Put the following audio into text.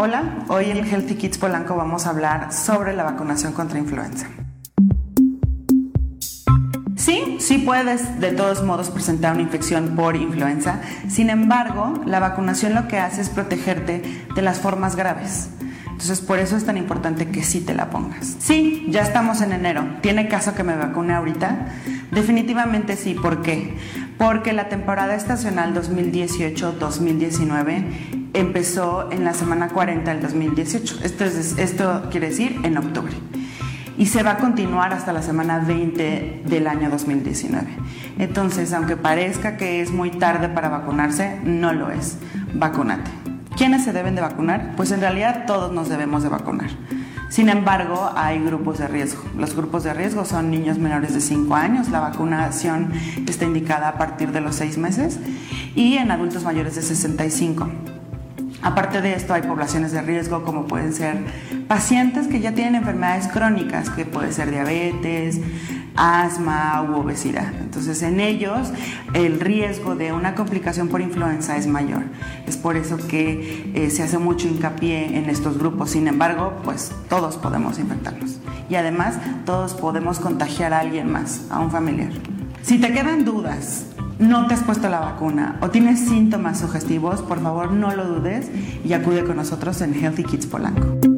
Hola, hoy en Healthy Kids Polanco vamos a hablar sobre la vacunación contra influenza. Sí, sí puedes de todos modos presentar una infección por influenza, sin embargo, la vacunación lo que hace es protegerte de las formas graves. Entonces, por eso es tan importante que sí te la pongas. Sí, ya estamos en enero. ¿Tiene caso que me vacune ahorita? Definitivamente sí. ¿Por qué? Porque la temporada estacional 2018-2019 empezó en la semana 40 del 2018. Esto, es, esto quiere decir en octubre. Y se va a continuar hasta la semana 20 del año 2019. Entonces, aunque parezca que es muy tarde para vacunarse, no lo es. Vacúnate. ¿Quiénes se deben de vacunar? Pues en realidad todos nos debemos de vacunar. Sin embargo, hay grupos de riesgo. Los grupos de riesgo son niños menores de 5 años, la vacunación está indicada a partir de los 6 meses, y en adultos mayores de 65. Aparte de esto, hay poblaciones de riesgo como pueden ser pacientes que ya tienen enfermedades crónicas, que puede ser diabetes, asma u obesidad. Entonces en ellos el riesgo de una complicación por influenza es mayor. Es por eso que eh, se hace mucho hincapié en estos grupos. Sin embargo, pues todos podemos infectarnos. Y además todos podemos contagiar a alguien más, a un familiar. Si te quedan dudas, no te has puesto la vacuna o tienes síntomas sugestivos, por favor no lo dudes y acude con nosotros en Healthy Kids Polanco.